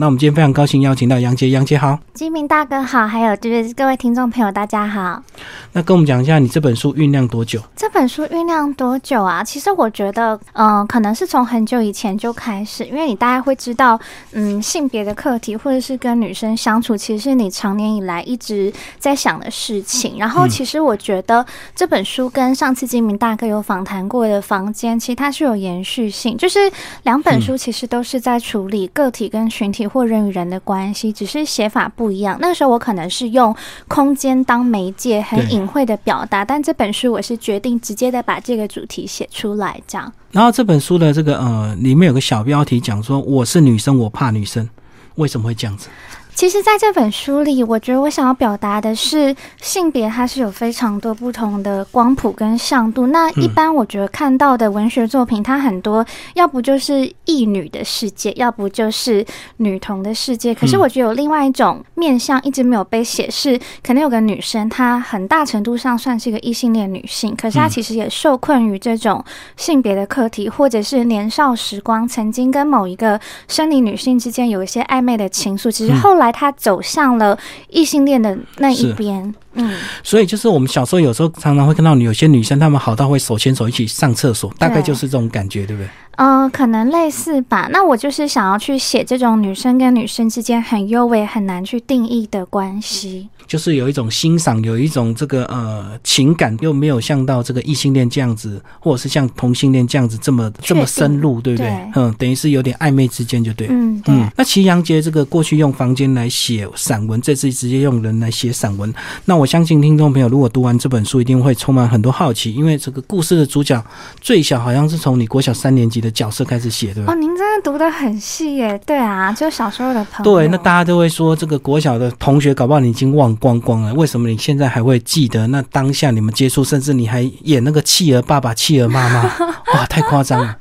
那我们今天非常高兴邀请到杨杰，杨杰好。金明大哥好，还有就是各位听众朋友大家好。那跟我们讲一下，你这本书酝酿多久？这本书酝酿多久啊？其实我觉得，嗯、可能是从很久以前就开始，因为你大概会知道，嗯，性别的课题或者是跟女生相处，其实是你长年以来一直在想的事情。然后，嗯其实我觉得这本书跟上次金明大哥有访谈过的房间，其实它是有延续性，就是两本书其实都是在处理个体跟群体或人与人的关系，只是写法不一样。那个时候我可能是用空间当媒介，很隐晦的表达，但这本书我是决定直接的把这个主题写出来，这样。然后这本书的这个呃，里面有个小标题讲说我是女生，我怕女生，为什么会这样子？其实，在这本书里，我觉得我想要表达的是，性别它是有非常多不同的光谱跟向度。那一般我觉得看到的文学作品，它很多要不就是异女的世界，要不就是女童的世界。可是我觉得有另外一种面向一直没有被写，是可能有个女生，她很大程度上算是一个异性恋女性，可是她嗯。其实也受困于这种性别的课题，或者是年少时光曾经跟某一个生理女性之间有一些暧昧的情愫，其实后来她走向了异性恋的那一边。嗯，所以就是我们小时候有时候常常会看到有些女生她们好到会手牵手一起上厕所，大概就是这种感觉，对不对？呃，可能类似吧。那我就是想要去写这种女生跟女生之间很优美、很难去定义的关系。就是有一种欣赏，有一种这个呃情感，又没有像到这个异性恋这样子，或者是像同性恋这样子这么这么深入，对不对？对嗯，等于是有点暧昧之间，就对。嗯，对。嗯，那祁阳杰这个过去用房间来写散文，这次直接用人来写散文。那我相信听众朋友如果读完这本书，一定会充满很多好奇，因为这个故事的主角最小好像是从你国小三年级的角色开始写，对吧？哦，您真的读得很细耶！对啊，就小时候的朋友。对，那大家都会说，这个国小的同学搞不好你已经忘光光了，为什么你现在还会记得？那当下你们接触，甚至你还演那个企鹅爸爸、企鹅妈妈，哇，太夸张了。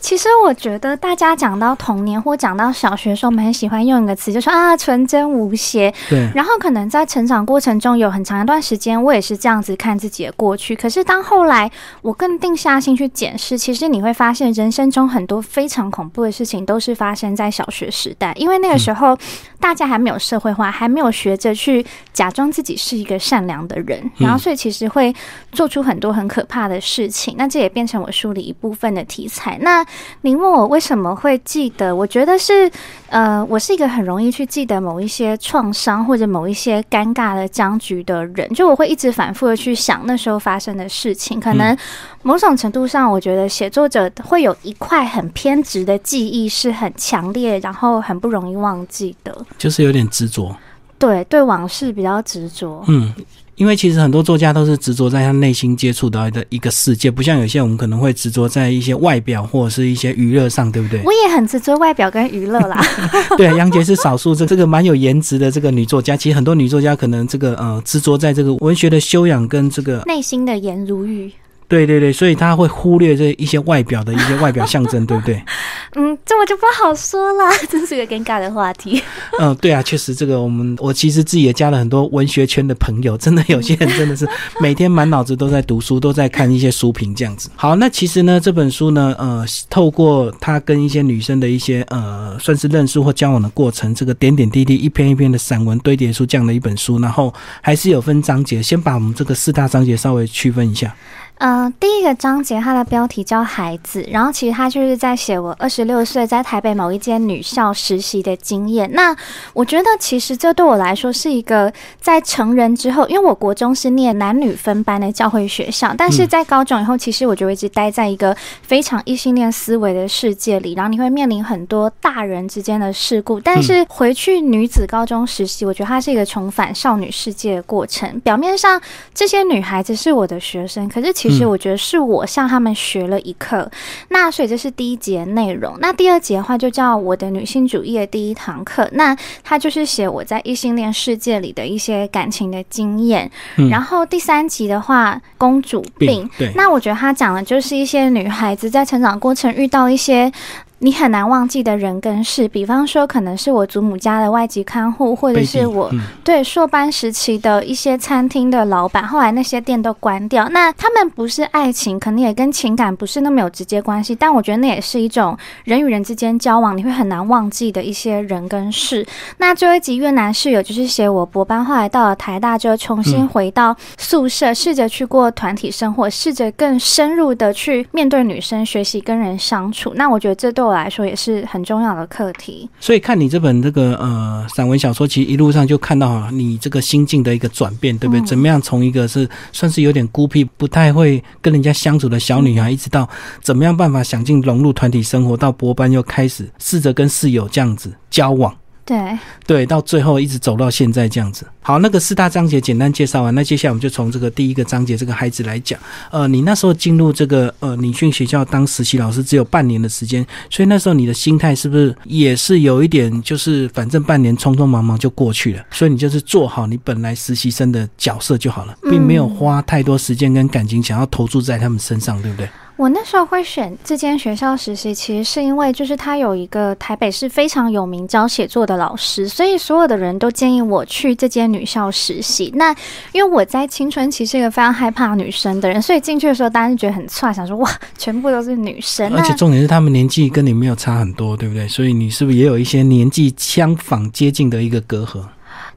其实我觉得大家讲到童年或讲到小学的时候，我们很喜欢用一个词，就说啊纯真无邪。对，然后可能在成长过程中有很长一段时间，我也是这样子看自己的过去。可是当后来我更定下心去检视，其实你会发现人生中很多非常恐怖的事情都是发生在小学时代，因为那个时候大家还没有社会化，还没有学着去假装自己是一个善良的人，然后所以其实会做出很多很可怕的事情。那这也变成我书里一部分的题材。那您问我为什么会记得？我觉得是，呃，我是一个很容易去记得某一些创伤或者某一些尴尬的僵局的人，就我会一直反复的去想那时候发生的事情。可能某种程度上，我觉得写作者会有一块很偏执的记忆是很强烈，然后很不容易忘记的。就是有点执着。对，对往事比较执着。嗯，因为其实很多作家都是执着在他内心接触到的一个世界，不像有些我们可能会执着在一些外表或者是一些娱乐上，对不对？我也很执着外表跟娱乐啦。对，杨洁是少数这这个蛮有颜值的这个女作家。其实很多女作家可能这个呃执着在这个文学的修养跟这个，内心的颜如玉。对对对，所以他会忽略这一些外表的一些外表象征，对不对？嗯，这我就不好说了，真是个尴尬的话题。嗯，对啊，确实这个我们我其实自己也加了很多文学圈的朋友，真的有些人真的是每天满脑子都在读书，都在看一些书评这样子。好，那其实呢这本书呢，呃，透过他跟一些女生的一些呃算是认识或交往的过程，这个点点滴滴一篇一篇的散文堆叠出这样的一本书，然后还是有分章节，先把我们这个四大章节稍微区分一下。呃，第一个章节它的标题叫“孩子”，然后其实它就是在写我二十六岁在台北某一间女校实习的经验。那我觉得其实这对我来说是一个在成人之后，因为我国中是念男女分班的教会学校，但是在高中以后，其实我就一直待在一个非常异性恋思维的世界里，然后你会面临很多大人之间的事故。但是回去女子高中实习，我觉得它是一个重返少女世界的过程。表面上这些女孩子是我的学生，可是其实嗯我觉得是我向他们学了一课。那所以这是第一节内容。那第二节的话就叫我的女性主义的第一堂课。那它就是写我在异性恋世界里的一些感情的经验。嗯然后第三集的话，公主病。对，那我觉得他讲的就是一些女孩子在成长过程遇到一些你很难忘记的人跟事，比方说可能是我祖母家的外籍看护，或者是我对硕班时期的一些餐厅的老板，后来那些店都关掉。那他们不是爱情，可能也跟情感不是那么有直接关系，但我觉得那也是一种人与人之间交往你会很难忘记的一些人跟事。那最后一集越南室友就是写我博班，后来到了台大就，重新回到宿舍，试着去过团体生活，试着更深入的去面对女生，学习跟人相处。那我觉得这对我来说也是很重要的课题。所以看你这本这个呃散文小说，其实一路上就看到你这个心境的一个转变，对不对？怎么样从一个是算是有点孤僻、不太会跟人家相处的小女孩，一直到怎么样办法想尽融入团体生活，到博班又开始试着跟室友这样子交往。对对，到最后一直走到现在这样子。好，那个四大章节简单介绍完，那接下来我们就从这个第一个章节这个孩子来讲。呃，你那时候进入这个呃女训学校当实习老师只有半年的时间，所以那时候你的心态是不是也是有一点，就是反正半年匆匆忙忙就过去了，所以你就是做好你本来实习生的角色就好了，并没有花太多时间跟感情想要投注在他们身上，对不对？我那时候会选这间学校实习，其实是因为就是他有一个台北市非常有名教写作的老师，所以所有的人都建议我去这间女校实习。那因为我在青春期是一个非常害怕女生的人，所以进去的时候，当然觉得很差，想说哇，全部都是女生。而且重点是他们年纪跟你没有差很多，对不对？所以你是不是也有一些年纪相仿接近的一个隔阂？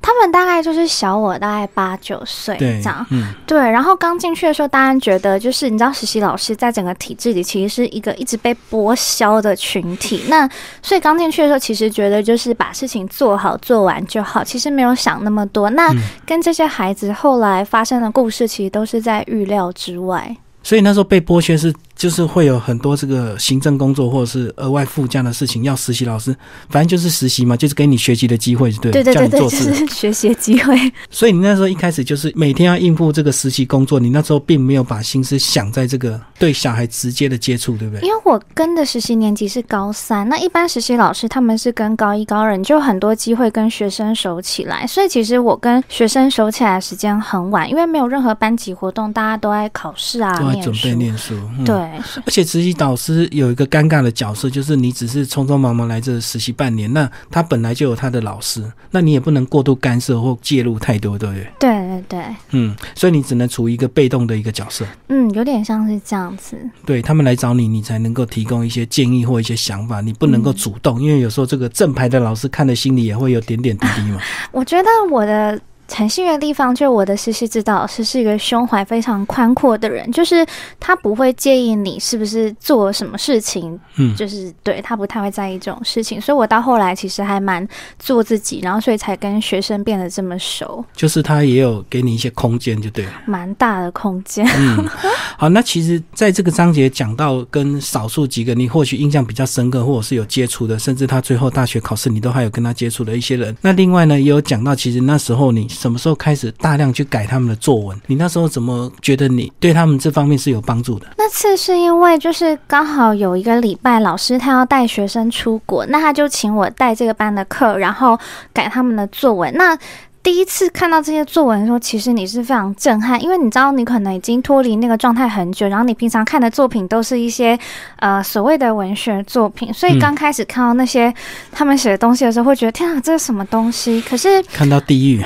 他们大概就是小我大概八九岁这样，嗯，对。然后刚进去的时候，当然觉得就是你知道，实习老师在整个体制里其实是一个一直被剥削的群体。那所以刚进去的时候，其实觉得就是把事情做好做完就好，其实没有想那么多。那跟这些孩子后来发生的故事，其实都是在预料之外。所以那时候被剥削是。就是会有很多这个行政工作或者是额外附加的事情要实习老师，反正就是实习嘛，就是给你学习的机会，对对对对对，就是学习机会。所以你那时候一开始就是每天要应付这个实习工作，你那时候并没有把心思想在这个对小孩直接的接触，对不对？因为我跟的实习年级是高三，那一般实习老师他们是跟高一高二，你就很多机会跟学生熟起来。所以其实我跟学生熟起来的时间很晚，因为没有任何班级活动，大家都爱考试啊，都在准备念书，对。而且实习导师有一个尴尬的角色，就是你只是匆匆忙忙来这实习半年，那他本来就有他的老师，那你也不能过度干涉或介入太多，对不对？对对对，嗯，所以你只能处于一个被动的一个角色。嗯，有点像是这样子。对他们来找你，你才能够提供一些建议或一些想法，你不能够主动，因为有时候这个正牌的老师看的心里也会有点点滴滴嘛。我觉得我的。很幸运的地方就是我的实习指导老师是一个胸怀非常宽阔的人，就是他不会介意你是不是做什么事情，嗯，就是对他不太会在意这种事情，所以我到后来其实还蛮做自己，然后所以才跟学生变得这么熟。就是他也有给你一些空间，就对了，蛮大的空间。嗯，好，那其实在这个章节讲到跟少数几个你或许印象比较深刻，或者是有接触的，甚至他最后大学考试你都还有跟他接触的一些人。那另外呢，也有讲到，其实那时候你。什么时候开始大量去改他们的作文？你那时候怎么觉得你对他们这方面是有帮助的？那次是因为就是刚好有一个礼拜，老师他要带学生出国，那他就请我带这个班的课，然后改他们的作文。那第一次看到这些作文的时候，其实你是非常震撼，因为你知道你可能已经脱离那个状态很久，然后你平常看的作品都是一些呃所谓的文学作品，所以刚开始看到那些他们写的东西的时候，会觉得天啊，这是什么东西？可是看到地狱，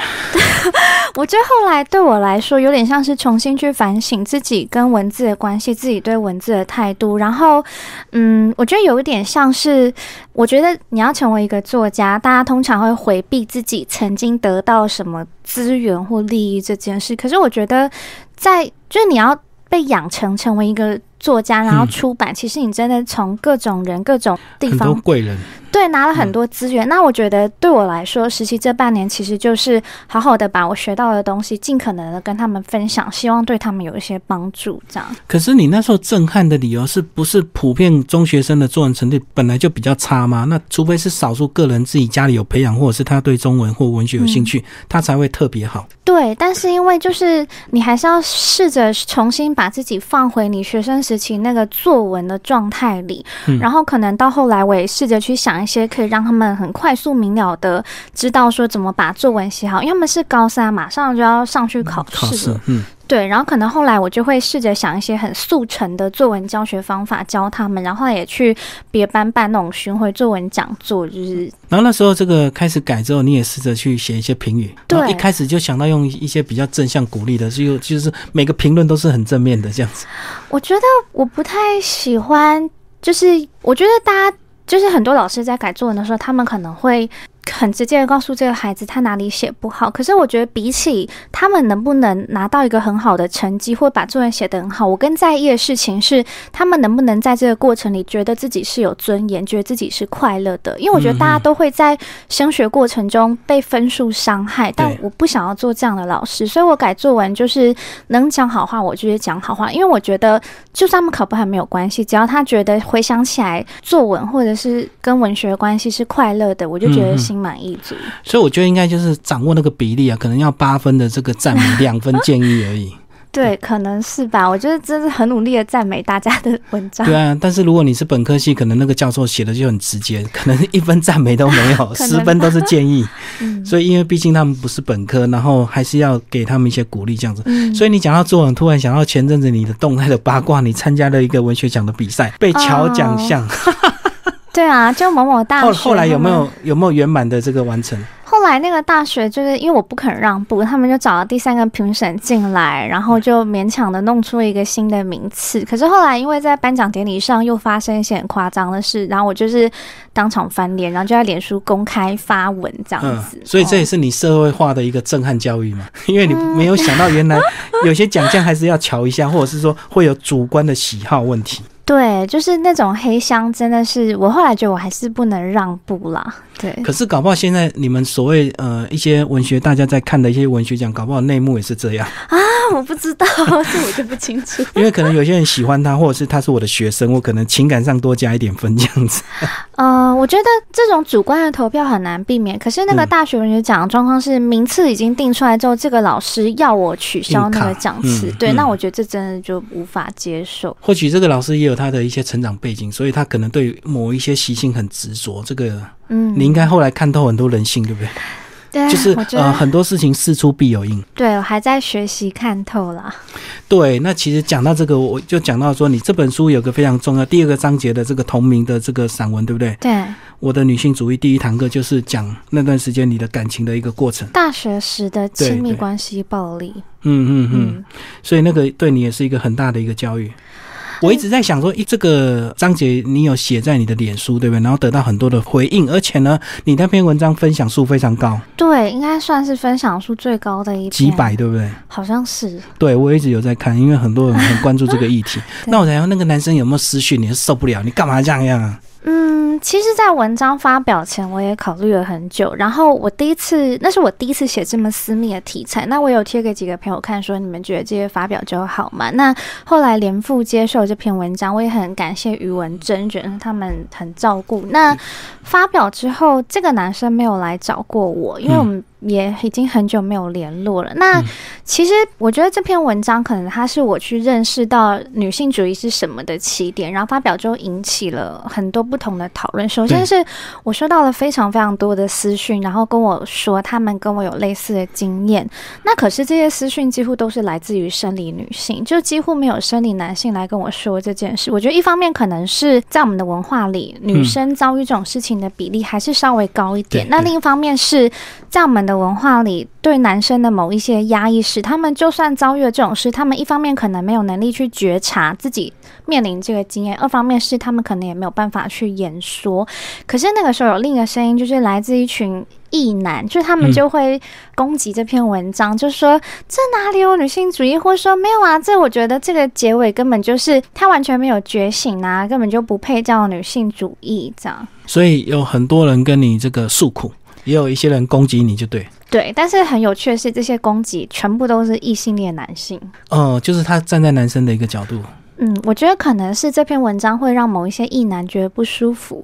我觉得后来对我来说，有点像是重新去反省自己跟文字的关系，自己对文字的态度。然后，嗯，我觉得有一点像是，我觉得你要成为一个作家，大家通常会回避自己曾经得到。什么资源或利益这件事？可是我觉得，在就是你要被养成成为一个作家，然后出版，其实你真的从各种人、各种地方贵人。对，拿了很多资源。那我觉得对我来说，实习这半年其实就是好好的把我学到的东西，尽可能的跟他们分享，希望对他们有一些帮助。这样。可是你那时候震撼的理由是不是普遍中学生的作文成绩本来就比较差吗？那除非是少数个人自己家里有培养，或者是他对中文或文学有兴趣，他才会特别好。对，但是因为就是你还是要试着重新把自己放回你学生时期那个作文的状态里，然后可能到后来我也试着去想。一些可以让他们很快速明了的知道说怎么把作文写好，因为他们是高三，马上就要上去考试对，然后可能后来我就会试着想一些很速成的作文教学方法教他们，然后也去别班办那种巡回作文讲座，就是然后那时候这个开始改之后，你也试着去写一些评语，对一开始就想到用一些比较正向鼓励的，就就是每个评论都是很正面的这样子。我觉得我不太喜欢，就是我觉得大家就是很多老师在改作文的时候，他们可能会。很直接的告诉这个孩子他哪里写不好，可是我觉得比起他们能不能拿到一个很好的成绩，或把作文写得很好，我更在意的事情是他们能不能在这个过程里觉得自己是有尊严，觉得自己是快乐的。因为我觉得大家都会在升学过程中被分数伤害，但我不想要做这样的老师，所以我改作文就是能讲好话，我就是讲好话，因为我觉得就算他们考不好没有关系，只要他觉得回想起来作文或者是跟文学关系是快乐的，我就觉得心满意足。所以我觉得应该就是掌握那个比例啊，可能要八分的这个赞美，两分建议而已。对，可能是吧。我觉得真是很努力的赞美大家的文章。对啊，但是如果你是本科系，可能那个教授写的就很直接，可能一分赞美都没有，十分都是建议。嗯，所以因为毕竟他们不是本科，然后还是要给他们一些鼓励这样子。嗯所以你讲到作文，突然想到前阵子你的动态的八卦，你参加了一个文学奖的比赛，被乔奖项。对啊，就某某大学。后后来有没有有没有圆满的这个完成？后来那个大学就是因为我不肯让步，他们就找了第三个评审进来，然后就勉强的弄出了一个新的名次。可是后来因为在颁奖典礼上又发生一些很夸张的事，然后我就是当场翻脸，然后就在脸书公开发文这样子。所以这也哦是你社会化的一个震撼教育嘛？因为你没有想到原来 有些奖项还是要瞧一下，或者是说会有主观的喜好问题。对，就是那种黑箱，真的是我后来觉得我还是不能让步啦。对，可是搞不好现在你们所谓呃一些文学大家在看的一些文学奖，搞不好内幕也是这样，啊，我不知道，这我就不清楚。因为可能有些人喜欢他，或者是他是我的学生，我可能情感上多加一点分这样子。呃，我觉得这种主观的投票很难避免。可是那个嗯大学文学奖的状况是，名次已经定出来之后，这个老师要我取消那个奖次，对，嗯那我觉得这真的就无法接受。或许这个老师也有他的一些成长背景，所以他可能对某一些习性很执着。这个嗯，你应该后来看透很多人性，对不对？对，就是呃很多事情事出必有因。对我还在学习看透了。对，那其实讲到这个，我就讲到说，你这本书有个非常重要第二个章节的这个同名的这个散文，对不对？对，我的女性主义第一堂课就是讲那段时间你的感情的一个过程。大学时的亲密关系暴力，嗯嗯嗯，嗯，所以那个对你也是一个很大的一个教育。我一直在想说，一，这个章节你有写在你的脸书，对不对？然后得到很多的回应，而且呢，你那篇文章分享数非常高，对，应该算是分享数最高的一篇，几百，对不对？好像是。对，我一直有在看，因为很多人很关注这个议题。那我想要那个男生有没有私讯？你是受不了，你干嘛这样样啊？嗯，其实，在文章发表前，我也考虑了很久。然后，我第一次，那是我第一次写这么私密的题材。那我有贴给几个朋友看，说你们觉得这些发表就好吗？那后来连副接受这篇文章，我也很感谢余文珍，觉得他们很照顾。那发表之后，这个男生没有来找过我，因为我们也已经很久没有联络了。那其实我觉得这篇文章可能它是我去认识到女性主义是什么的起点，然后发表之后引起了很多不同的讨论。首先是我收到了非常非常多的私讯，然后跟我说他们跟我有类似的经验。那可是这些私讯几乎都是来自于生理女性，就几乎没有生理男性来跟我说这件事。我觉得一方面可能是在我们的文化里，女生遭遇这种事情的比例还是稍微高一点。那另一方面是在我们的文化里，对男生的某一些压抑使他们就算遭遇了这种事，他们一方面可能没有能力去觉察自己面临这个经验，二方面是他们可能也没有办法去言说。可是那个时候有另一个声音，就是来自一群。异男，就是他们就会攻击这篇文章，就说这哪里有女性主义，或者说没有啊，这我觉得这个结尾根本就是他完全没有觉醒啊，根本就不配叫女性主义这样。所以有很多人跟你这个诉苦，也有一些人攻击你，就对。对，但是很有趣的是，这些攻击全部都是异性恋男性。哦、就是他站在男生的一个角度。嗯，我觉得可能是这篇文章会让某一些异男觉得不舒服。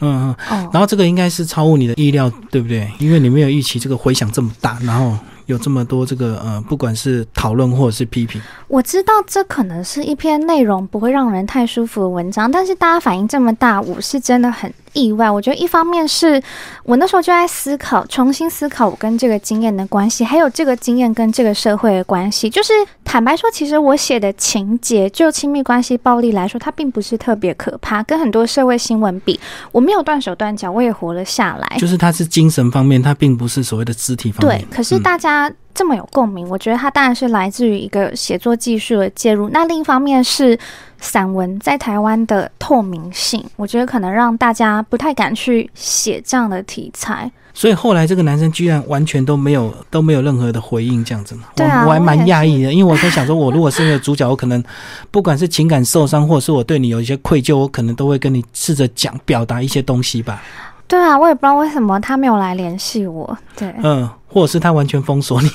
嗯嗯，哦，然后这个应该是超乎你的意料，对不对？因为你没有预期这个回响这么大，然后有这么多这个呃，不管是讨论或者是批评。我知道这可能是一篇内容不会让人太舒服的文章，但是大家反应这么大，我是真的很意外。我觉得一方面是我那时候就在思考，重新思考我跟这个经验的关系，还有这个经验跟这个社会的关系。就是坦白说，其实我写的情节，就亲密关系暴力来说，它并不是特别可怕，跟很多社会新闻比，我没有断手断脚，我也活了下来。就是它是精神方面，它并不是所谓的肢体方面。对，可是大家。这么有共鸣，我觉得它当然是来自于一个写作技术的介入。那另一方面是散文在台湾的透明性，我觉得可能让大家不太敢去写这样的题材。所以后来这个男生居然完全都没有都没有任何的回应，这样子嘛？对啊，我还蛮讶异的，因为我在想说，我如果是那个主角，我可能不管是情感受伤，或者是我对你有一些愧疚，我可能都会跟你试着讲表达一些东西吧。对啊，我也不知道为什么他没有来联系我。对，嗯，或者是他完全封锁你，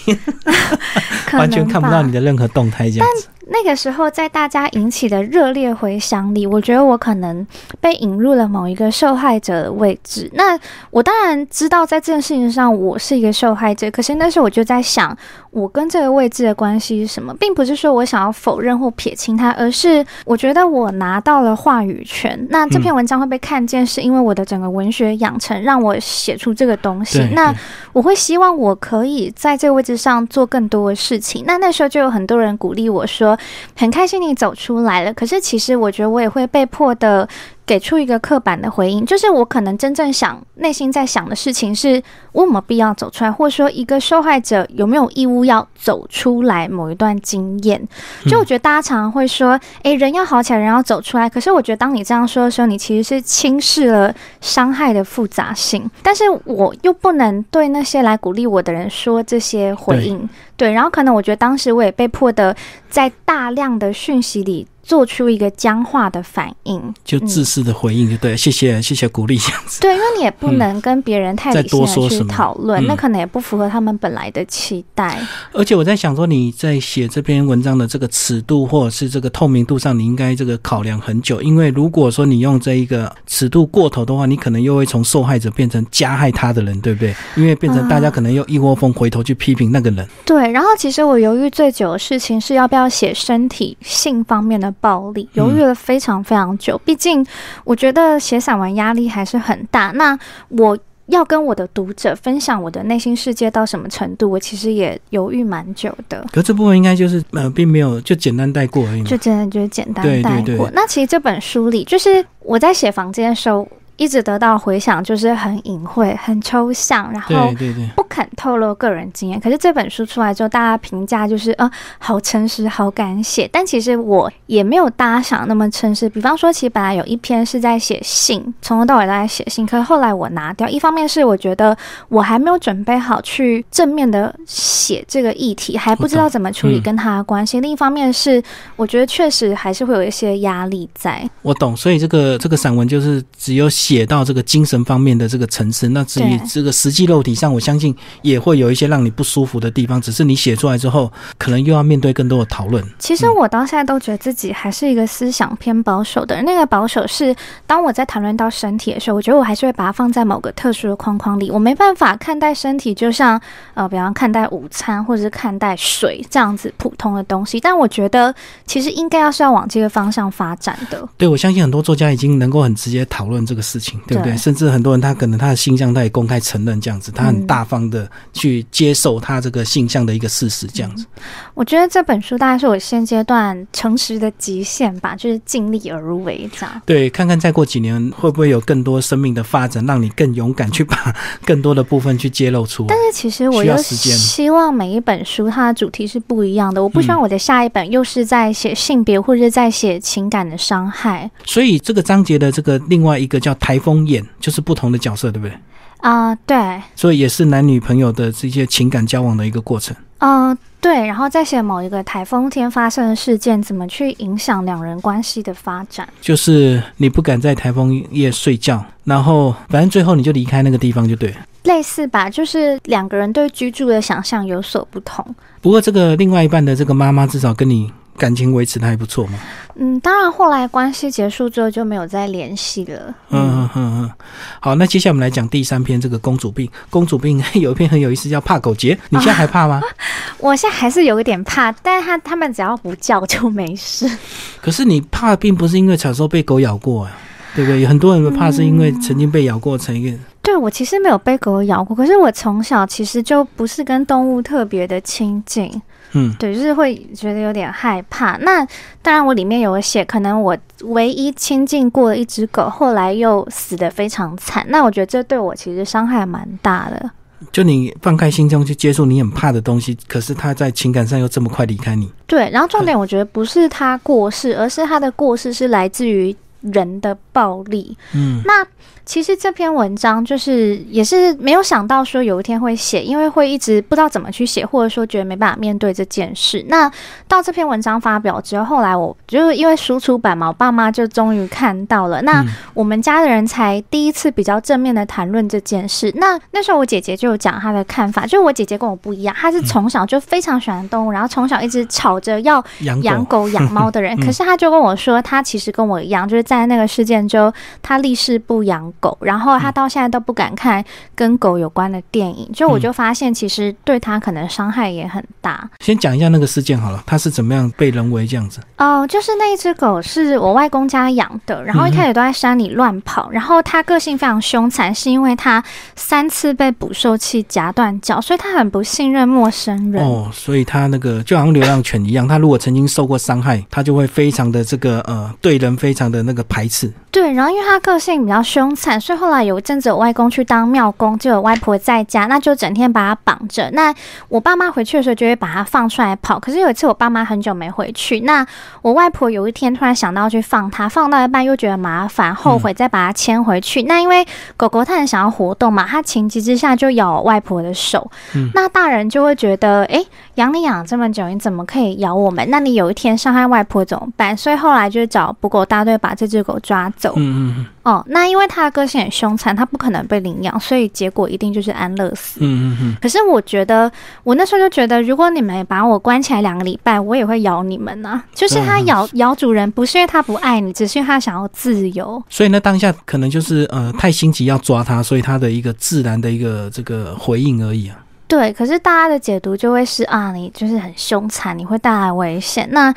完全看不到你的任何动态，这样子。那个时候，在大家引起的热烈回响里，我觉得我可能被引入了某一个受害者的位置。那我当然知道，在这件事情上，我是一个受害者。可是那时候我就在想，我跟这个位置的关系是什么？并不是说我想要否认或撇清它，而是我觉得我拿到了话语权。那这篇文章会被看见，是因为我的整个文学养成让我写出这个东西。那我会希望我可以在这个位置上做更多的事情。那那时候就有很多人鼓励我说。很开心你走出来了，可是其实我觉得我也会被迫的。给出一个刻板的回应，就是我可能真正想内心在想的事情是：我有没有必要走出来，或者说一个受害者有没有义务要走出来某一段经验？就我觉得大家常常会说：“诶，人要好起来，人要走出来。”可是我觉得当你这样说的时候，你其实是轻视了伤害的复杂性。但是我又不能对那些来鼓励我的人说这些回应。对，然后可能我觉得当时我也被迫的在大量的讯息里。做出一个僵化的反应，就自私的回应，就对，谢谢，谢谢鼓励这样子。对，因为你也不能跟别人太理性的去讨论，那可能也不符合他们本来的期待。而且我在想说，你在写这篇文章的这个尺度或者是这个透明度上，你应该这个考量很久。因为如果说你用这一个尺度过头的话，你可能又会从受害者变成加害他的人，对不对？因为变成大家可能又一窝蜂回头去批评那个人。对，然后其实我犹豫最久的事情是要不要写身体性方面的。暴力犹豫了非常非常久，毕竟我觉得写散文压力还是很大。那我要跟我的读者分享我的内心世界到什么程度，我其实也犹豫蛮久的。可这部分应该就是呃，并没有就简单带过而已，就真的就是简单带过。那其实这本书里，就是我在写房间的时候。一直得到回响，就是很隐晦、很抽象，然后不肯透露个人经验。可是这本书出来之后，大家评价就是呃，好诚实，好敢写。但其实我也没有大家想那么诚实。比方说，其实本来有一篇是在写信，从头到尾都在写信，可是后来我拿掉。一方面是我觉得我还没有准备好去正面的写这个议题，还不知道怎么处理跟他的关系；另一方面是我觉得确实还是会有一些压力在。我懂，所以这个这个散文就是只有。写到这个精神方面的这个层次，那至于这个实际肉体上，我相信也会有一些让你不舒服的地方。只是你写出来之后，可能又要面对更多的讨论。其实我到现在都觉得自己还是一个思想偏保守的人。那个保守是，当我在谈论到身体的时候，我觉得我还是会把它放在某个特殊的框框里。我没办法看待身体，就像呃，比方看待午餐或者是看待水这样子普通的东西。但我觉得，其实应该要是要往这个方向发展的。对，我相信很多作家已经能够很直接讨论这个事。事情对不对？甚至很多人他可能他的性向他也公开承认这样子，他很大方的去接受他这个性向的一个事实这样子。我觉得这本书大概是我现阶段诚实的极限吧，就是尽力而为这样。对，看看再过几年会不会有更多生命的发展，让你更勇敢去把 更多的部分去揭露出来。但是其实我又希望每一本书它的主题是不一样的，我不希望我的下一本又是在写性别或者在写情感的伤害。所以这个章节的这个另外一个叫。台风眼就是不同的角色，对不对？啊，对。所以也是男女朋友的这些情感交往的一个过程。嗯，对。然后再写某一个台风天发生的事件，怎么去影响两人关系的发展？就是你不敢在台风夜睡觉，然后反正最后你就离开那个地方，就对了。类似吧，就是两个人对居住的想象有所不同。不过这个另外一半的这个妈妈，至少跟你。感情维持的还不错吗？嗯，当然，后来关系结束之后就没有再联系了。嗯嗯嗯，好，那接下来我们来讲第三篇这个公主病。公主病 有一篇很有意思，叫怕狗节。你现在还怕吗？我现在还是有一点怕，但是他他们只要不叫就没事。可是你怕，并不是因为小时候被狗咬过啊。对不对？有很多人怕是因为曾经被咬过，成一个。对我其实没有被狗咬过，可是我从小其实就不是跟动物特别的亲近。嗯，对，就是会觉得有点害怕。那当然，我里面有写，可能我唯一亲近过的一只狗，后来又死的非常惨。那我觉得这对我其实伤害蛮大的。就你放开心胸去接触你很怕的东西，可是它在情感上又这么快离开你。对，然后重点我觉得不是它过世，而是它的过世是来自于人的暴力。嗯，那。其实这篇文章就是也是没有想到说有一天会写，因为会一直不知道怎么去写，或者说觉得没办法面对这件事。那到这篇文章发表之后，后来我就因为输出版嘛，我爸妈就终于看到了。那我们家的人才第一次比较正面的谈论这件事。那那时候我姐姐就有讲她的看法，就是我姐姐跟我不一样，她是从小就非常喜欢动物，然后从小一直吵着要养狗养猫的人。可是她就跟我说，她其实跟我一样，就是在那个事件中，她立誓不养。狗，然后他到现在都不敢看跟狗有关的电影，就我就发现其实对他可能伤害也很大。先讲一下那个事件好了，他是怎么样被人为这样子？哦，就是那一只狗是我外公家养的，然后一开始都在山里乱跑，然后它个性非常凶残，是因为它三次被捕兽器夹断脚，所以它很不信任陌生人。哦，所以它那个就好像流浪犬一样，它如果曾经受过伤害，它就会非常的这个呃对人非常的那个排斥。对，然后因为它个性比较凶残。所以后来有一阵子，我外公去当庙公，就有外婆在家，那就整天把它绑着。那我爸妈回去的时候，就会把它放出来跑。可是有一次，我爸妈很久没回去，那我外婆有一天突然想到去放它，放到一半又觉得麻烦，后悔再把它牵回去。那因为狗狗它很想要活动嘛，它情急之下就咬外婆的手。那大人就会觉得，哎，养你养这么久，你怎么可以咬我们？那你有一天伤害外婆怎么办？所以后来就找捕狗大队把这只狗抓走。嗯嗯。哦，那因为它的个性很凶残，它不可能被领养，所以结果一定就是安乐死。嗯嗯嗯。可是我觉得，我那时候就觉得，如果你们把我关起来两个礼拜，我也会咬你们呢。就是它咬咬主人，不是因为它不爱你，只是因为它想要自由。所以呢，当下可能就是呃太心急要抓它，所以它的一个自然的一个这个回应而已啊。对，可是大家的解读就会是啊，你就是很凶残，你会带来危险。那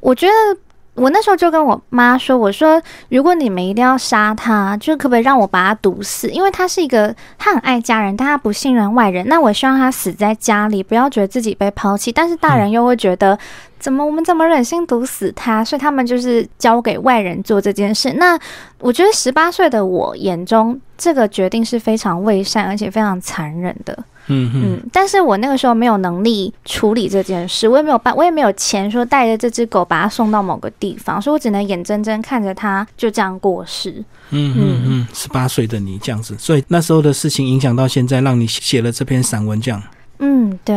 我觉得。我那时候就跟我妈说：“我说，如果你们一定要杀他，就可不可以让我把他毒死？因为他是一个，他很爱家人，但他不信任外人。那我希望他死在家里，不要觉得自己被抛弃。但是大人又会觉得，怎么我们怎么忍心毒死他？所以他们就是交给外人做这件事。那我觉得十八岁的我眼中，这个决定是非常伪善，而且非常残忍的。”嗯嗯，但是我那个时候没有能力处理这件事，我也没有办，我也没有钱说带着这只狗把它送到某个地方，所以我只能眼睁睁看着它就这样过世。嗯嗯嗯，十八岁的你这样子，所以那时候的事情影响到现在，让你写了这篇散文这样。嗯，对。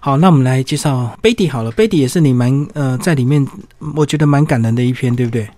好，那我们来介绍 Betty 好了，Betty 也是你蛮呃在里面，我觉得蛮感人的一篇，对不对？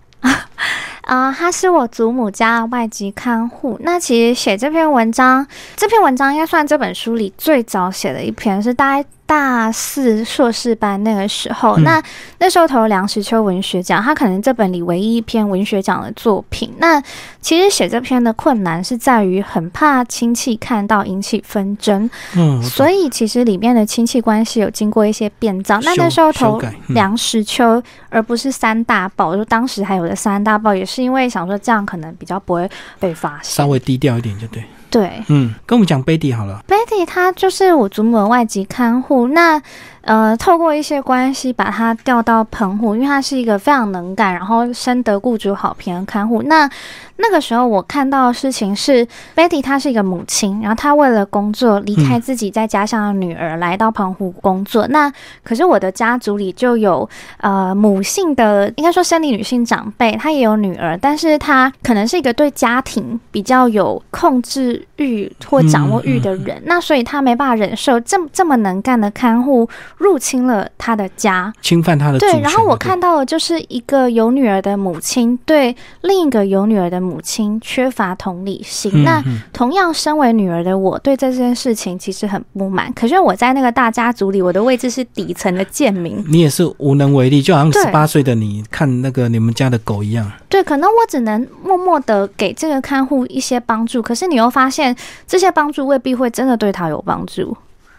啊，他是我祖母家外籍看护。那其实写这篇文章，这篇文章应该算这本书里最早写的一篇，是大概。大四硕士班那个时候，那那时候投了梁实秋文学奖，他可能这本里唯一一篇文学奖的作品。那其实写这篇的困难是在于很怕亲戚看到引起纷争，嗯，所以其实里面的亲戚关系有经过一些变造。那那时候投梁实秋，而不是三大报，就当时还有的三大报，也是因为想说这样可能比较不会被发现，稍微低调一点就对。对，嗯，跟我们讲 Betty 好了。Betty 她就是我祖母的外籍看护，那。呃，透过一些关系把他调到澎湖，因为他是一个非常能干，然后深得雇主好评的看护。那那个时候我看到的事情是，Betty 她是一个母亲，然后她为了工作离开自己在家乡的女儿，来到澎湖工作。那可是我的家族里就有呃母性的，应该说生理女性长辈，她也有女儿，但是她可能是一个对家庭比较有控制欲或掌握欲的人，那所以她没办法忍受这么这么能干的看护。入侵了他的家，侵犯他的对。然后我看到的就是一个有女儿的母亲对另一个有女儿的母亲缺乏同理心。那同样身为女儿的我，对这件事情其实很不满。可是我在那个大家族里，我的位置是底层的贱民，你也是无能为力，就好像十八岁的你看那个你们家的狗一样。对，可能我只能默默的给这个看护一些帮助，可是你又发现这些帮助未必会真的对他有帮助。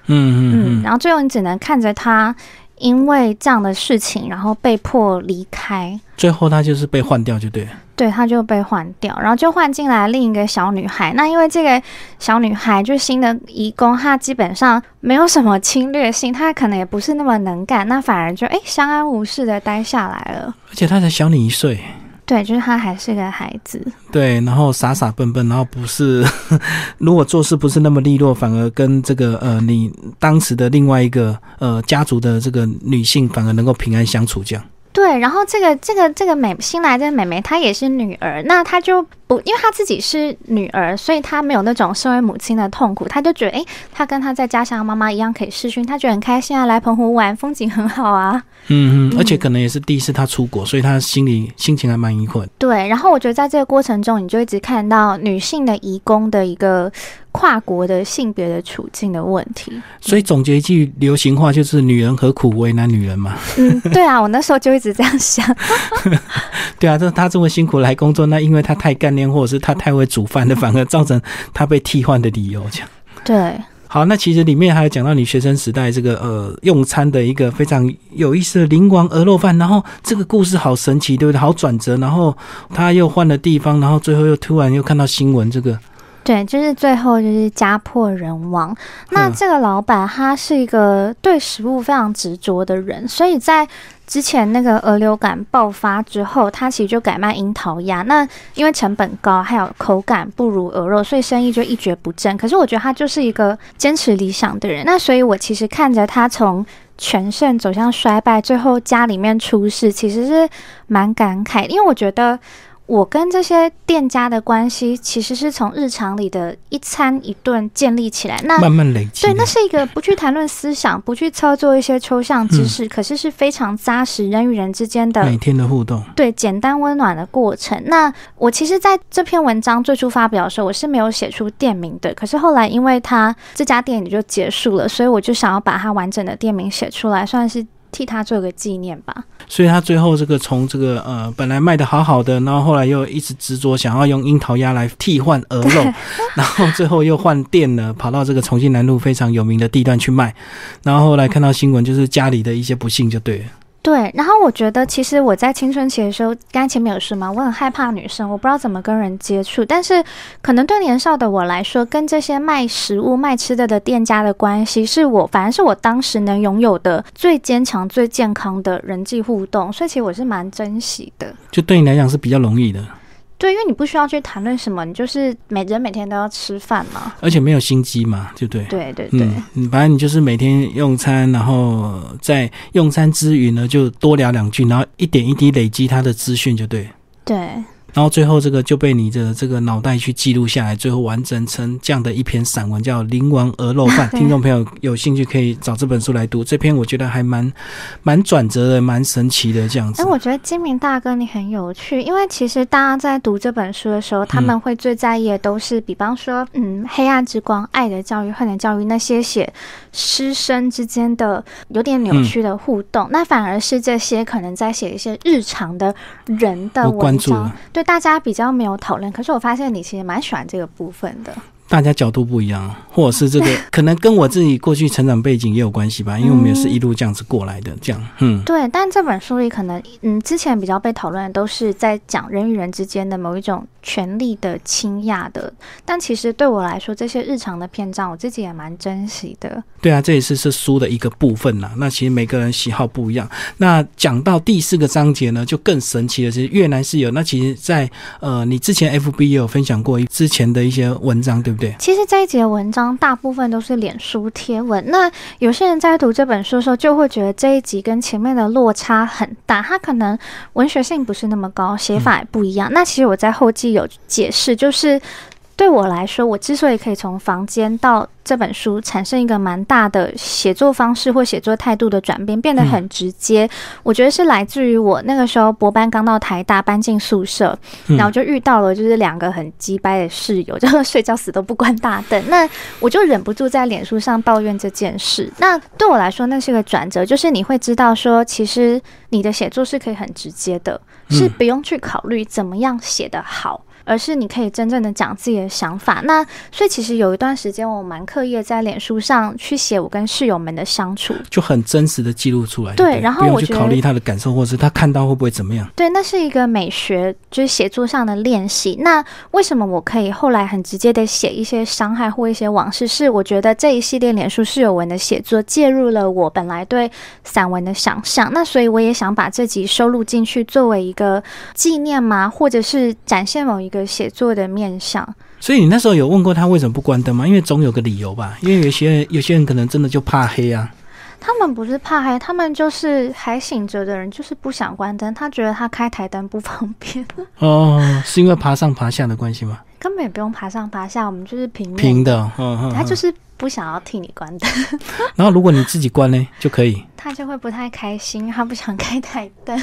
嗯嗯嗯，然后最后你只能看着他因为这样的事情，然后被迫离开。最后他就是被换掉，就对了。对，他就被换掉，然后就换进来另一个小女孩。那因为这个小女孩就是新的义工，她基本上没有什么侵略性，她可能也不是那么能干，那反而就哎相安无事的待下来了。而且她才小你一岁。对，就是他还是个孩子。对，然后傻傻笨笨，然后不是，如果做事不是那么利落，反而跟这个呃你当时的另外一个呃家族的这个女性反而能够平安相处这样。对，然后这个这个这个美新来的美眉，她也是女儿，那她就不，因为她自己是女儿，所以她没有那种身为母亲的痛苦，她就觉得，哎，她跟她在家乡妈妈一样可以试训，她觉得很开心啊，来澎湖玩，风景很好啊。嗯嗯，而且可能也是第一次她出国，所以她心里心情还蛮愉快。对，然后我觉得在这个过程中，你就一直看到女性的移工的一个。跨国的性别的处境的问题，所以总结一句流行话就是“女人何苦为难女人”嘛。嗯，对啊，我那时候就一直这样想。对啊，这她这么辛苦来工作，那因为她太干练，或者是他太会煮饭的，反而造成他被替换的理由。这样 对。好，那其实里面还有讲到你学生时代这个呃用餐的一个非常有意思的灵王鹅肉饭，然后这个故事好神奇，对不对？好转折，然后他又换了地方，然后最后又突然又看到新闻这个。对，就是最后就是家破人亡。那这个老板他是一个对食物非常执着的人，所以在之前那个鹅流感爆发之后，他其实就改卖樱桃鸭。那因为成本高，还有口感不如鹅肉，所以生意就一蹶不振。可是我觉得他就是一个坚持理想的人。那所以我其实看着他从全盛走向衰败，最后家里面出事，其实是蛮感慨，因为我觉得。我跟这些店家的关系，其实是从日常里的一餐一顿建立起来。那慢慢累积。对，那是一个不去谈论思想，不去操作一些抽象知识，可是是非常扎实人与人之间的每天的互动。对，简单温暖的过程。那我其实在这篇文章最初发表的时候，我是没有写出店名的。可是后来，因为他这家店也就结束了，所以我就想要把它完整的店名写出来，算是。替他做个纪念吧。所以他最后这个从这个呃本来卖的好好的，然后后来又一直执着想要用樱桃鸭来替换鹅肉，然后最后又换店了，跑到这个重庆南路非常有名的地段去卖，然后后来看到新闻就是家里的一些不幸就对了。对，然后我觉得其实我在青春期的时候，刚才前面有说嘛，我很害怕女生，我不知道怎么跟人接触。但是可能对年少的我来说，跟这些卖食物、卖吃的的店家的关系，是我反而是我当时能拥有的最坚强、最健康的人际互动，所以其实我是蛮珍惜的。就对你来讲是比较容易的。对，因为你不需要去谈论什么，你就是每人每天都要吃饭嘛，而且没有心机嘛，对不对？对对对，嗯，反正你就是每天用餐，然后在用餐之余呢，就多聊两句，然后一点一滴累积他的资讯，就对。对。然后最后这个就被你的这个脑袋去记录下来，最后完整成这样的一篇散文，叫《灵王鹅肉饭》。听众朋友有兴趣可以找这本书来读。这篇我觉得还蛮蛮转折的，蛮神奇的这样子。哎，我觉得金明大哥你很有趣，因为其实大家在读这本书的时候，他们会最在意的都是，比方说，嗯，黑暗之光、爱的教育、恨的教育那些写师生之间的有点扭曲的互动，那反而是这些可能在写一些日常的人的文章。对大家比较没有讨论，可是我发现你其实蛮喜欢这个部分的。大家角度不一样，或者是这个 可能跟我自己过去成长背景也有关系吧，因为我们也是一路这样子过来的，这样，嗯，对。但这本书里可能，嗯，之前比较被讨论的都是在讲人与人之间的某一种权力的倾轧的，但其实对我来说，这些日常的篇章，我自己也蛮珍惜的。对啊，这也是是书的一个部分呐。那其实每个人喜好不一样。那讲到第四个章节呢，就更神奇的是越南室友。那其实，在呃，你之前 FB 也有分享过之前的一些文章，对不对？其实这一节文章大部分都是脸书贴文。那有些人在读这本书的时候，就会觉得这一集跟前面的落差很大，它可能文学性不是那么高，写法也不一样。那其实我在后记有解释，就是。对我来说，我之所以可以从房间到这本书产生一个蛮大的写作方式或写作态度的转变，变得很直接，我觉得是来自于我那个时候博班刚到台大搬进宿舍，然后就遇到了就是两个很鸡掰的室友，就 睡觉死都不关大灯，那我就忍不住在脸书上抱怨这件事。那对我来说，那是个转折，就是你会知道说，其实你的写作是可以很直接的，是不用去考虑怎么样写得好。而是你可以真正的讲自己的想法。那所以其实有一段时间，我蛮刻意的在脸书上去写我跟室友们的相处，就很真实的记录出来。对，然后我去考虑他的感受，或者是他看到会不会怎么样？对，那是一个美学，就是写作上的练习。那为什么我可以后来很直接的写一些伤害或一些往事？是我觉得这一系列脸书室友文的写作介入了我本来对散文的想象。那所以我也想把这集收录进去，作为一个纪念吗？或者是展现某一个写作的面向？所以你那时候有问过他为什么不关灯吗？因为总有个理由吧。因为有些有些人可能真的就怕黑啊。他们不是怕黑，他们就是还醒着的人，就是不想关灯。他觉得他开台灯不方便。哦，是因为爬上爬下的关系吗？根本也不用爬上爬下，我们就是平平的。嗯嗯，他就是不想要替你关灯。然后如果你自己关呢，就可以。他就会不太开心，他不想开台灯。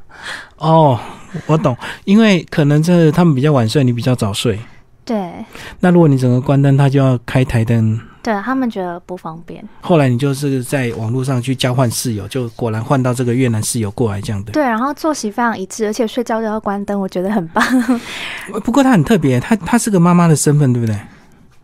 哦，我懂，因为可能这他们比较晚睡，你比较早睡。对。那如果你整个关灯，他就要开台灯。对他们觉得不方便。后来你就是在网络上去交换室友，就果然换到这个越南室友过来这样的。对，然后作息非常一致，而且睡觉都要关灯，我觉得很棒。不过他很特别，他他是个妈妈的身份，对不对？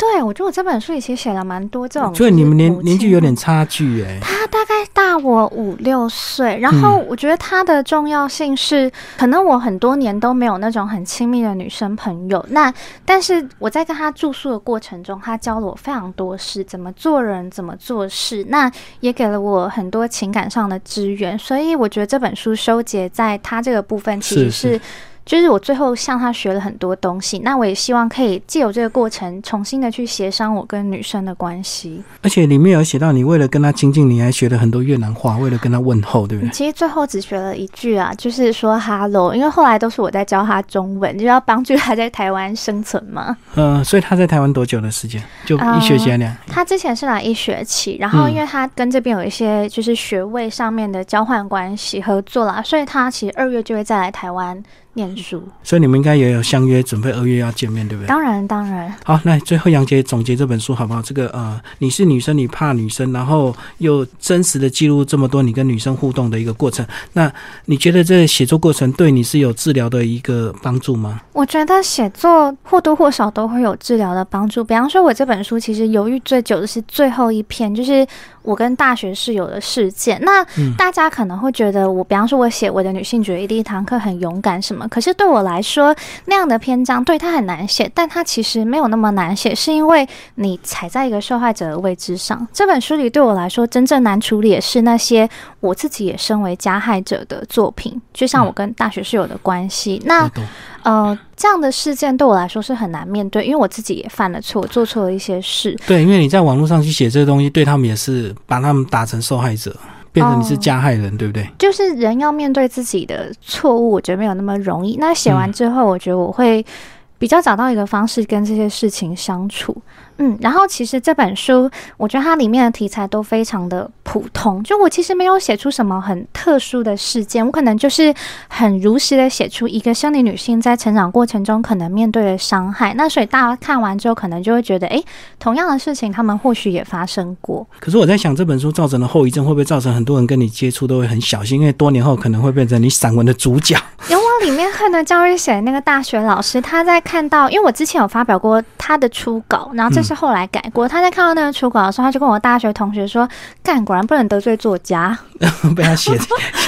对，我觉得我这本书里其实写了蛮多这种，所以你们年年纪有点差距哎。他大概大我五六岁，然后我觉得他的重要性是，可能我很多年都没有那种很亲密的女生朋友。那但是我在跟他住宿的过程中，他教了我非常多事，怎么做人，怎么做事，那也给了我很多情感上的支援。所以我觉得这本书收结在他这个部分，其实是。就是我最后向他学了很多东西，那我也希望可以借由这个过程，重新的去协商我跟女生的关系。而且里面有写到，你为了跟他亲近，你还学了很多越南话，为了跟他问候，对不对？其实最后只学了一句啊，就是说 “hello”，因为后来都是我在教他中文，就要帮助他在台湾生存嘛。嗯，所以他在台湾多久的时间？就一学期两？他之前是来一学期，然后因为他跟这边有一些就是学位上面的交换关系合作啦，所以他其实二月就会再来台湾。念书，所以你们应该也有相约，准备二月要见面，对不对？当然，当然。好，那最后杨杰总结这本书好不好？这个呃，你是女生，你怕女生，然后又真实的记录这么多你跟女生互动的一个过程。那你觉得这写作过程对你是有治疗的一个帮助吗？我觉得写作或多或少都会有治疗的帮助。比方说，我这本书其实犹豫最久的是最后一篇，就是我跟大学室友的事件。那大家可能会觉得，我比方说我写我的女性主义第一堂课很勇敢什么。可是对我来说，那样的篇章对他很难写，但他其实没有那么难写，是因为你踩在一个受害者的位置上。这本书里对我来说，真正难处理的是那些我自己也身为加害者的作品，就像我跟大学室友的关系。那呃，这样的事件对我来说是很难面对，因为我自己也犯了错，做错了一些事。对，因为你在网络上去写这个东西，对他们也是把他们打成受害者。变成你是加害人，对不对？就是人要面对自己的错误，我觉得没有那么容易。那写完之后，我觉得我会比较找到一个方式跟这些事情相处。嗯，然后其实这本书，我觉得它里面的题材都非常的普通。就我其实没有写出什么很特殊的事件，我可能就是很如实的写出一个生理女性在成长过程中可能面对的伤害。那所以大家看完之后，可能就会觉得，哎，同样的事情他们或许也发生过。可是我在想，这本书造成的后遗症会不会造成很多人跟你接触都会很小心，因为多年后可能会变成你散文的主角。有我里面看的教育写的那个大学老师，他在看到，因为我之前有发表过他的初稿，然后这。是后来改过，他在看到那个初稿的时候，他就跟我大学同学说：“干，果然不能得罪作家。”被他写，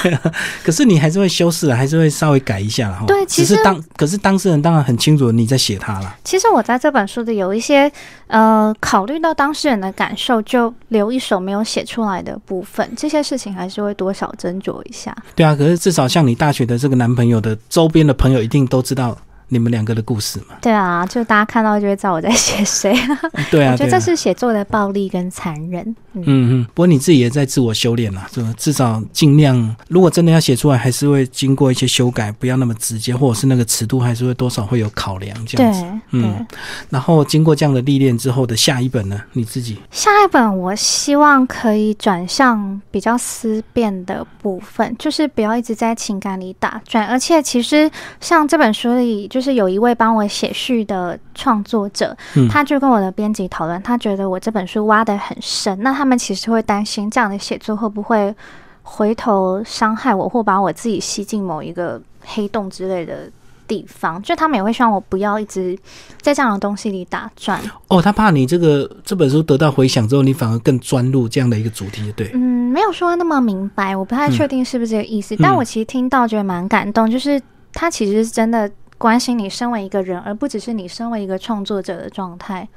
可是你还是会修饰，还是会稍微改一下哈。对，其实当可是当事人当然很清楚你在写他了。其实我在这本书的有一些呃，考虑到当事人的感受，就留一手没有写出来的部分，这些事情还是会多少斟酌一下。对啊，可是至少像你大学的这个男朋友的周边的朋友，一定都知道。你们两个的故事嘛？对啊，就大家看到就会知道我在写谁。对啊，我觉得这是写作的暴力跟残忍。嗯嗯，不过你自己也在自我修炼了，是吧？至少尽量，如果真的要写出来，还是会经过一些修改，不要那么直接，或者是那个尺度还是会多少会有考量这样子。嗯，然后经过这样的历练之后的下一本呢？你自己下一本，我希望可以转向比较思辨的部分，就是不要一直在情感里打转，而且其实像这本书里。就是有一位帮我写序的创作者，他就跟我的编辑讨论，他觉得我这本书挖的很深，那他们其实会担心这样的写作会不会回头伤害我，或把我自己吸进某一个黑洞之类的地方，就他们也会希望我不要一直在这样的东西里打转。哦，他怕你这个这本书得到回响之后，你反而更钻入这样的一个主题，对？嗯，没有说那么明白，我不太确定是不是这个意思。但我其实听到觉得蛮感动，就是他其实是真的关心你身为一个人，而不只是你身为一个创作者的状态。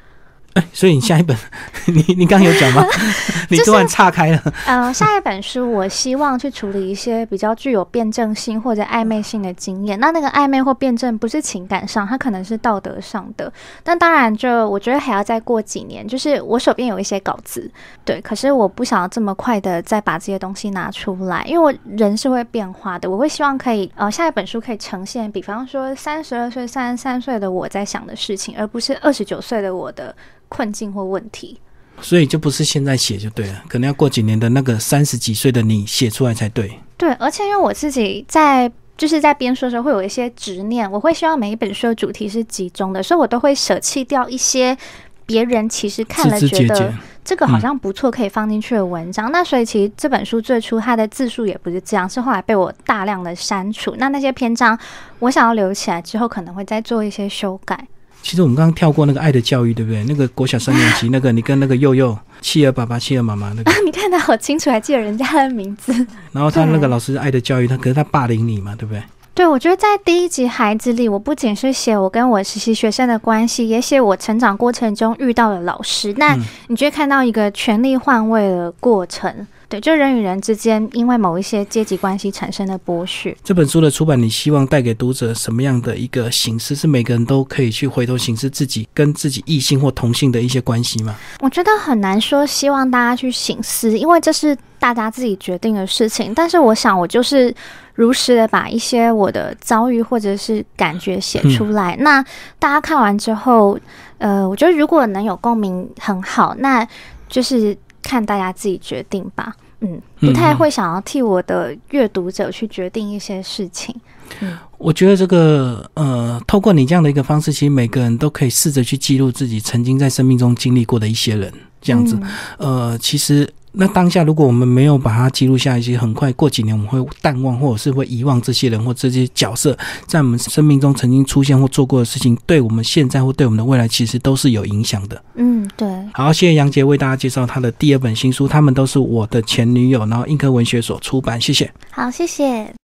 所以你下一本，你你刚有讲吗？你突然岔开了。呃，下一本书我希望去处理一些比较具有辩证性或者暧昧性的经验。那那个暧昧或辩证不是情感上，它可能是道德上的。但当然，就我觉得还要再过几年。就是我手边有一些稿子，对，可是我不想要这么快的再把这些东西拿出来，因为我人是会变化的。我会希望可以呃，下一本书可以呈现，比方说三十二岁、三十三岁的我在想的事情，而不是二十九岁的我的。困境或问题，所以就不是现在写就对了，可能要过几年的那个三十几岁的你写出来才对。对，而且因为我自己在就是在编书的时候会有一些执念，我会希望每一本书的主题是集中的，所以我都会舍弃掉一些别人其实看了觉得这个好像不错可以放进去的文章。那所以其实这本书最初它的字数也不是这样，是后来被我大量的删除。那那些篇章我想要留起来之后，可能会再做一些修改。其实我们刚刚跳过那个爱的教育，对不对？那个国小三年级，那个你跟那个佑佑，企鹅爸爸、企鹅妈妈那个，你看他好清楚，还记得人家的名字。然后他那个老师爱的教育，他可是他霸凌你嘛，对不对？对，我觉得在第一集《孩子》里，我不仅是写我跟我实习学生的关系，也写我成长过程中遇到的老师。那你就会看到一个权力换位的过程。对，就人与人之间因为某一些阶级关系产生的剥削。这本书的出版，你希望带给读者什么样的一个形式？是每个人都可以去回头形式自己跟自己异性或同性的一些关系吗？我觉得很难说，希望大家去醒思，因为这是大家自己决定的事情。但是我想，我就是如实的把一些我的遭遇或者是感觉写出来。那大家看完之后，呃，我觉得如果能有共鸣，很好。那就是。看大家自己决定吧，嗯，不太会想要替我的阅读者去决定一些事情。嗯，我觉得这个呃，透过你这样的一个方式，其实每个人都可以试着去记录自己曾经在生命中经历过的一些人，这样子，呃，其实。那当下，如果我们没有把它记录下一些，很快过几年我们会淡忘，或者是会遗忘这些人或这些角色在我们生命中曾经出现或做过的事情，对我们现在或对我们的未来，其实都是有影响的。嗯，对。好，谢谢杨杰为大家介绍他的第二本新书，他们都是我的前女友，然后映客文学所出版，谢谢。好，谢谢。